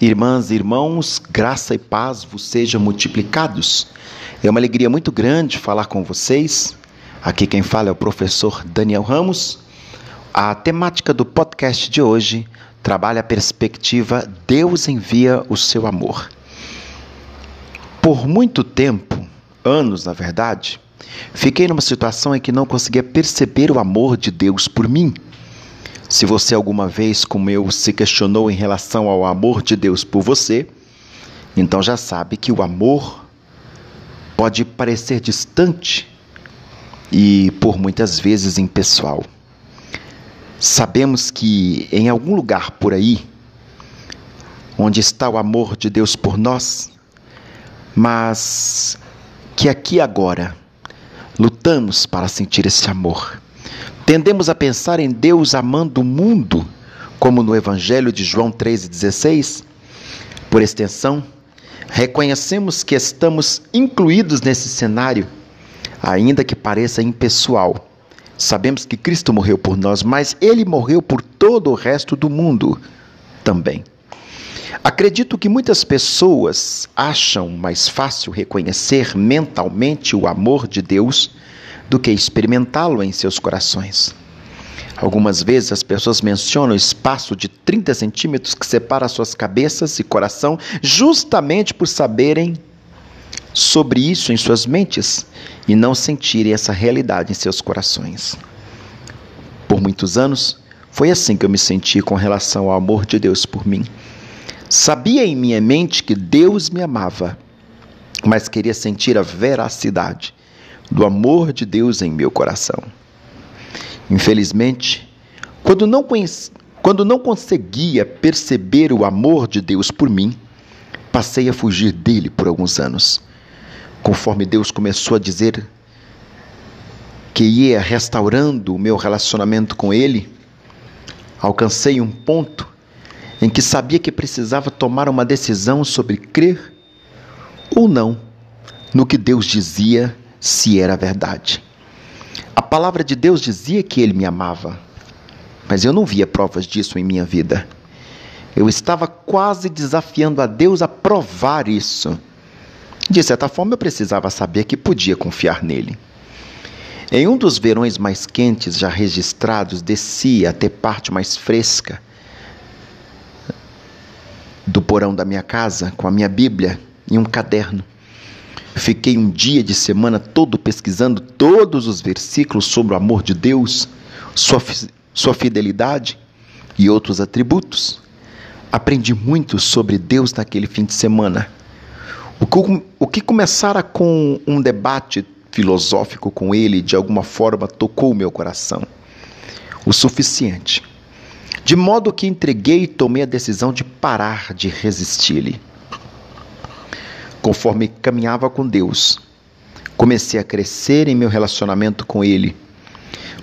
Irmãs e irmãos, graça e paz vos sejam multiplicados. É uma alegria muito grande falar com vocês. Aqui quem fala é o professor Daniel Ramos. A temática do podcast de hoje trabalha a perspectiva Deus envia o seu amor. Por muito tempo, anos na verdade, fiquei numa situação em que não conseguia perceber o amor de Deus por mim. Se você alguma vez, como eu, se questionou em relação ao amor de Deus por você, então já sabe que o amor pode parecer distante e por muitas vezes impessoal. Sabemos que em algum lugar por aí, onde está o amor de Deus por nós, mas que aqui agora lutamos para sentir esse amor. Tendemos a pensar em Deus amando o mundo, como no Evangelho de João 3,16. Por extensão, reconhecemos que estamos incluídos nesse cenário, ainda que pareça impessoal. Sabemos que Cristo morreu por nós, mas ele morreu por todo o resto do mundo também. Acredito que muitas pessoas acham mais fácil reconhecer mentalmente o amor de Deus do que experimentá-lo em seus corações. Algumas vezes as pessoas mencionam o espaço de 30 centímetros que separa suas cabeças e coração, justamente por saberem sobre isso em suas mentes e não sentirem essa realidade em seus corações. Por muitos anos, foi assim que eu me senti com relação ao amor de Deus por mim. Sabia em minha mente que Deus me amava, mas queria sentir a veracidade do amor de Deus em meu coração. Infelizmente, quando não, conheci, quando não conseguia perceber o amor de Deus por mim, passei a fugir dele por alguns anos. Conforme Deus começou a dizer que ia restaurando o meu relacionamento com Ele, alcancei um ponto em que sabia que precisava tomar uma decisão sobre crer ou não no que Deus dizia se era verdade. A palavra de Deus dizia que ele me amava, mas eu não via provas disso em minha vida. Eu estava quase desafiando a Deus a provar isso. De certa forma, eu precisava saber que podia confiar nele. Em um dos verões mais quentes já registrados, desci a ter parte mais fresca do porão da minha casa com a minha Bíblia e um caderno. Fiquei um dia de semana todo pesquisando todos os versículos sobre o amor de Deus, sua, sua fidelidade e outros atributos. Aprendi muito sobre Deus naquele fim de semana. O que, o que começara com um debate filosófico com ele, de alguma forma tocou meu coração. O suficiente. De modo que entreguei e tomei a decisão de parar de resistir-lhe conforme caminhava com Deus. Comecei a crescer em meu relacionamento com Ele,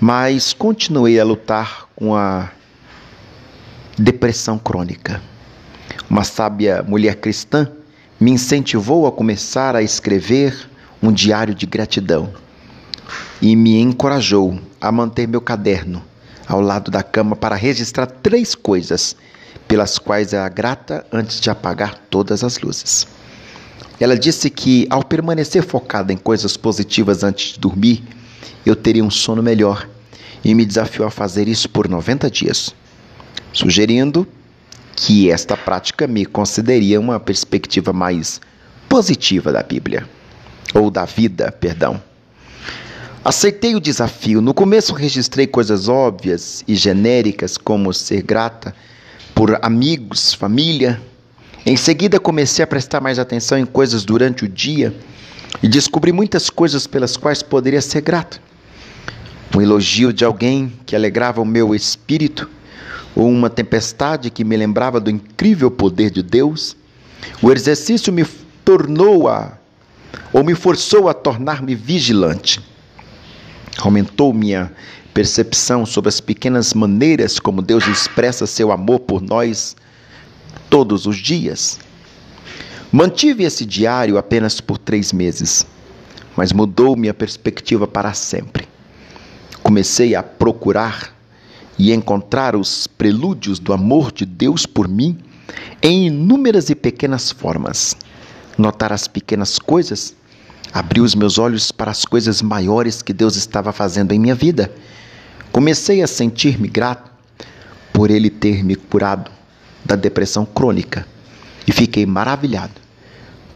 mas continuei a lutar com a depressão crônica. Uma sábia mulher cristã me incentivou a começar a escrever um diário de gratidão e me encorajou a manter meu caderno ao lado da cama para registrar três coisas pelas quais era grata antes de apagar todas as luzes. Ela disse que, ao permanecer focada em coisas positivas antes de dormir, eu teria um sono melhor e me desafiou a fazer isso por 90 dias, sugerindo que esta prática me concederia uma perspectiva mais positiva da Bíblia, ou da vida, perdão. Aceitei o desafio. No começo registrei coisas óbvias e genéricas, como ser grata por amigos, família, em seguida, comecei a prestar mais atenção em coisas durante o dia e descobri muitas coisas pelas quais poderia ser grato. Um elogio de alguém que alegrava o meu espírito, ou uma tempestade que me lembrava do incrível poder de Deus. O exercício me tornou a, ou me forçou a tornar-me vigilante. Aumentou minha percepção sobre as pequenas maneiras como Deus expressa seu amor por nós todos os dias. Mantive esse diário apenas por três meses, mas mudou minha perspectiva para sempre. Comecei a procurar e encontrar os prelúdios do amor de Deus por mim em inúmeras e pequenas formas. Notar as pequenas coisas abriu os meus olhos para as coisas maiores que Deus estava fazendo em minha vida. Comecei a sentir-me grato por Ele ter me curado da depressão crônica e fiquei maravilhado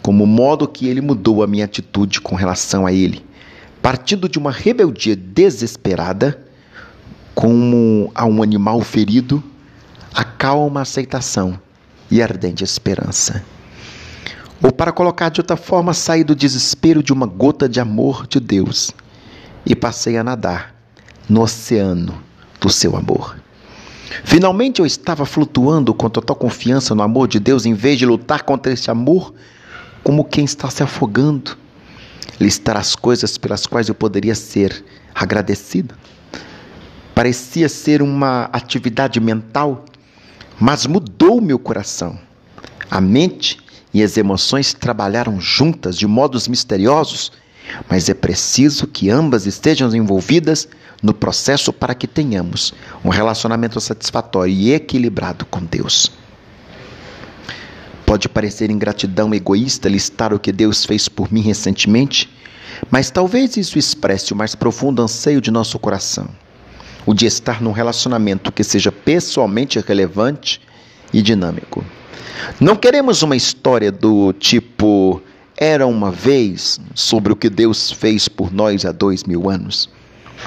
como o modo que Ele mudou a minha atitude com relação a Ele, partindo de uma rebeldia desesperada, como a um animal ferido, a calma aceitação e ardente esperança. Ou para colocar de outra forma, saí do desespero de uma gota de amor de Deus e passei a nadar no oceano do seu amor. Finalmente eu estava flutuando com total confiança no amor de Deus, em vez de lutar contra esse amor, como quem está se afogando. Listar as coisas pelas quais eu poderia ser agradecido. Parecia ser uma atividade mental, mas mudou meu coração. A mente e as emoções trabalharam juntas de modos misteriosos, mas é preciso que ambas estejam envolvidas no processo para que tenhamos um relacionamento satisfatório e equilibrado com Deus. Pode parecer ingratidão egoísta listar o que Deus fez por mim recentemente, mas talvez isso expresse o mais profundo anseio de nosso coração, o de estar num relacionamento que seja pessoalmente relevante e dinâmico. Não queremos uma história do tipo era uma vez sobre o que Deus fez por nós há dois mil anos.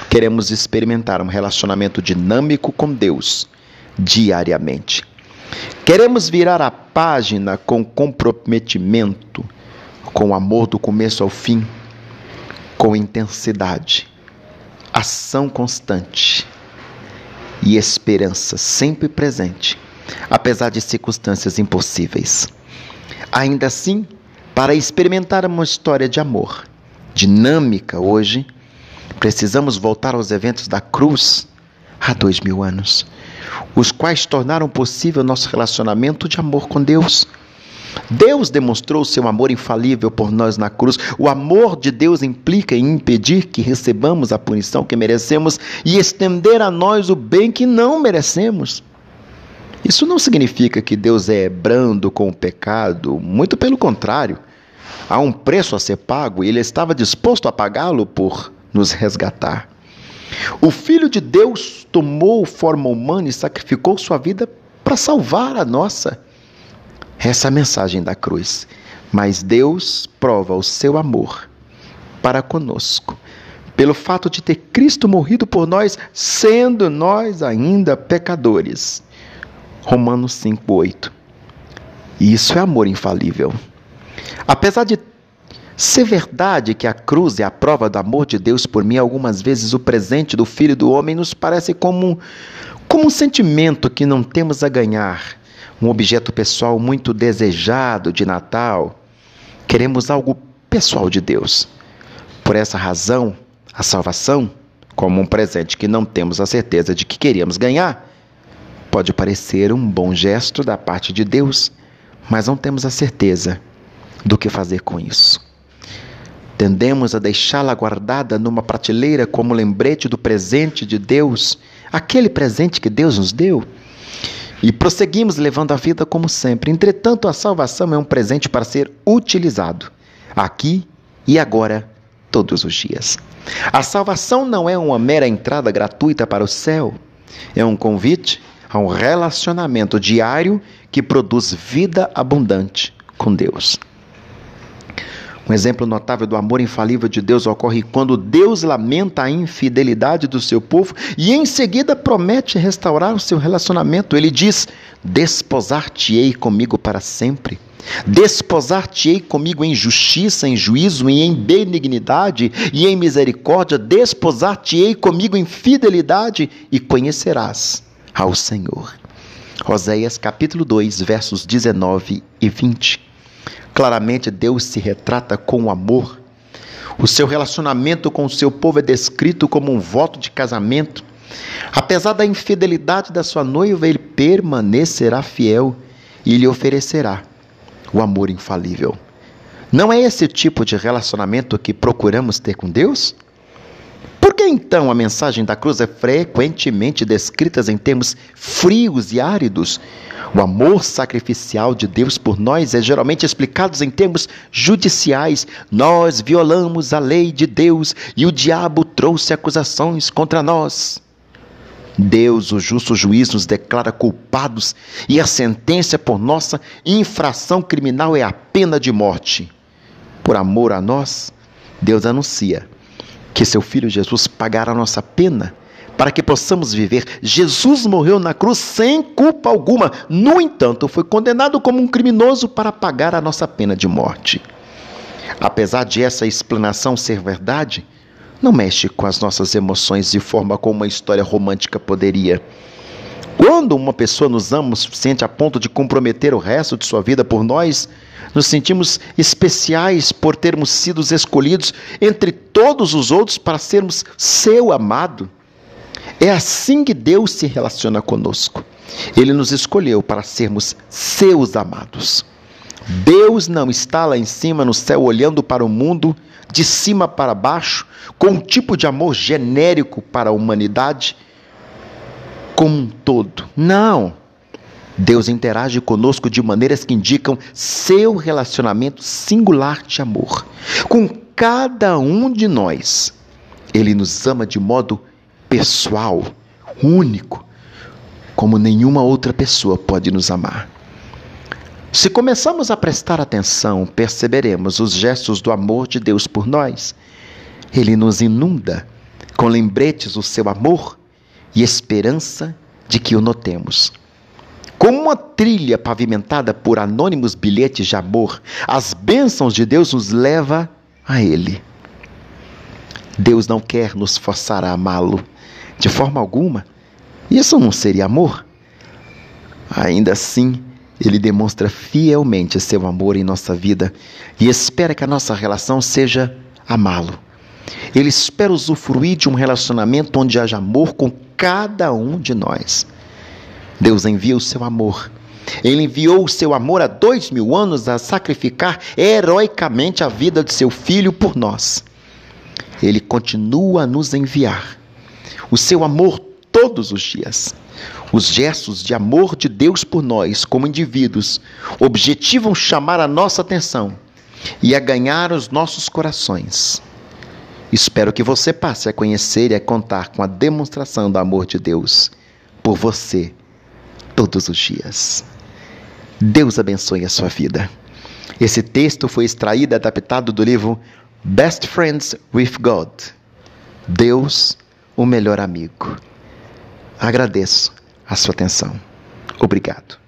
Queremos experimentar um relacionamento dinâmico com Deus diariamente. Queremos virar a página com comprometimento, com amor do começo ao fim, com intensidade, ação constante e esperança sempre presente apesar de circunstâncias impossíveis. Ainda assim, para experimentar uma história de amor dinâmica hoje, precisamos voltar aos eventos da cruz há dois mil anos, os quais tornaram possível nosso relacionamento de amor com Deus. Deus demonstrou seu amor infalível por nós na cruz. O amor de Deus implica em impedir que recebamos a punição que merecemos e estender a nós o bem que não merecemos. Isso não significa que Deus é brando com o pecado, muito pelo contrário. Há um preço a ser pago e ele estava disposto a pagá-lo por nos resgatar. O Filho de Deus tomou forma humana e sacrificou sua vida para salvar a nossa. Essa é a mensagem da cruz. Mas Deus prova o seu amor para conosco, pelo fato de ter Cristo morrido por nós, sendo nós ainda pecadores. Romanos 5:8. Isso é amor infalível. Apesar de ser verdade que a cruz é a prova do amor de Deus por mim, algumas vezes o presente do Filho do Homem nos parece como, como um sentimento que não temos a ganhar, um objeto pessoal muito desejado de Natal. Queremos algo pessoal de Deus. Por essa razão, a salvação, como um presente que não temos a certeza de que queríamos ganhar, Pode parecer um bom gesto da parte de Deus, mas não temos a certeza do que fazer com isso. Tendemos a deixá-la guardada numa prateleira como lembrete do presente de Deus, aquele presente que Deus nos deu. E prosseguimos levando a vida como sempre. Entretanto, a salvação é um presente para ser utilizado, aqui e agora, todos os dias. A salvação não é uma mera entrada gratuita para o céu, é um convite a um relacionamento diário que produz vida abundante com Deus. Um exemplo notável do amor infalível de Deus ocorre quando Deus lamenta a infidelidade do seu povo e em seguida promete restaurar o seu relacionamento. Ele diz: Desposar-te-ei comigo para sempre. Desposar-te-ei comigo em justiça, em juízo e em benignidade e em misericórdia. Desposar-te-ei comigo em fidelidade e conhecerás ao Senhor. Oséias capítulo 2, versos 19 e 20. Claramente Deus se retrata com amor. O seu relacionamento com o seu povo é descrito como um voto de casamento. Apesar da infidelidade da sua noiva, ele permanecerá fiel e lhe oferecerá o amor infalível. Não é esse tipo de relacionamento que procuramos ter com Deus? Por que então a mensagem da cruz é frequentemente descrita em termos frios e áridos? O amor sacrificial de Deus por nós é geralmente explicado em termos judiciais. Nós violamos a lei de Deus e o diabo trouxe acusações contra nós. Deus, o justo juiz, nos declara culpados e a sentença por nossa infração criminal é a pena de morte. Por amor a nós, Deus anuncia que seu filho Jesus pagará a nossa pena para que possamos viver. Jesus morreu na cruz sem culpa alguma. No entanto, foi condenado como um criminoso para pagar a nossa pena de morte. Apesar de essa explanação ser verdade, não mexe com as nossas emoções de forma como uma história romântica poderia. Quando uma pessoa nos ama o suficiente a ponto de comprometer o resto de sua vida por nós, nos sentimos especiais por termos sido escolhidos entre todos os outros para sermos seu amado. É assim que Deus se relaciona conosco. Ele nos escolheu para sermos seus amados. Deus não está lá em cima no céu olhando para o mundo de cima para baixo com um tipo de amor genérico para a humanidade como um todo. Não. Deus interage conosco de maneiras que indicam seu relacionamento singular de amor. Com cada um de nós, Ele nos ama de modo pessoal, único, como nenhuma outra pessoa pode nos amar. Se começamos a prestar atenção, perceberemos os gestos do amor de Deus por nós. Ele nos inunda com lembretes do seu amor e esperança de que o notemos. Como uma trilha pavimentada por anônimos bilhetes de amor, as bênçãos de Deus nos leva a Ele. Deus não quer nos forçar a amá-lo de forma alguma. Isso não seria amor? Ainda assim, ele demonstra fielmente seu amor em nossa vida e espera que a nossa relação seja amá-lo. Ele espera usufruir de um relacionamento onde haja amor com cada um de nós. Deus envia o seu amor. Ele enviou o seu amor há dois mil anos a sacrificar heroicamente a vida de seu filho por nós. Ele continua a nos enviar o seu amor todos os dias. Os gestos de amor de Deus por nós, como indivíduos, objetivam chamar a nossa atenção e a ganhar os nossos corações. Espero que você passe a conhecer e a contar com a demonstração do amor de Deus por você todos os dias. Deus abençoe a sua vida. Esse texto foi extraído e adaptado do livro Best Friends with God. Deus o melhor amigo. Agradeço a sua atenção. Obrigado.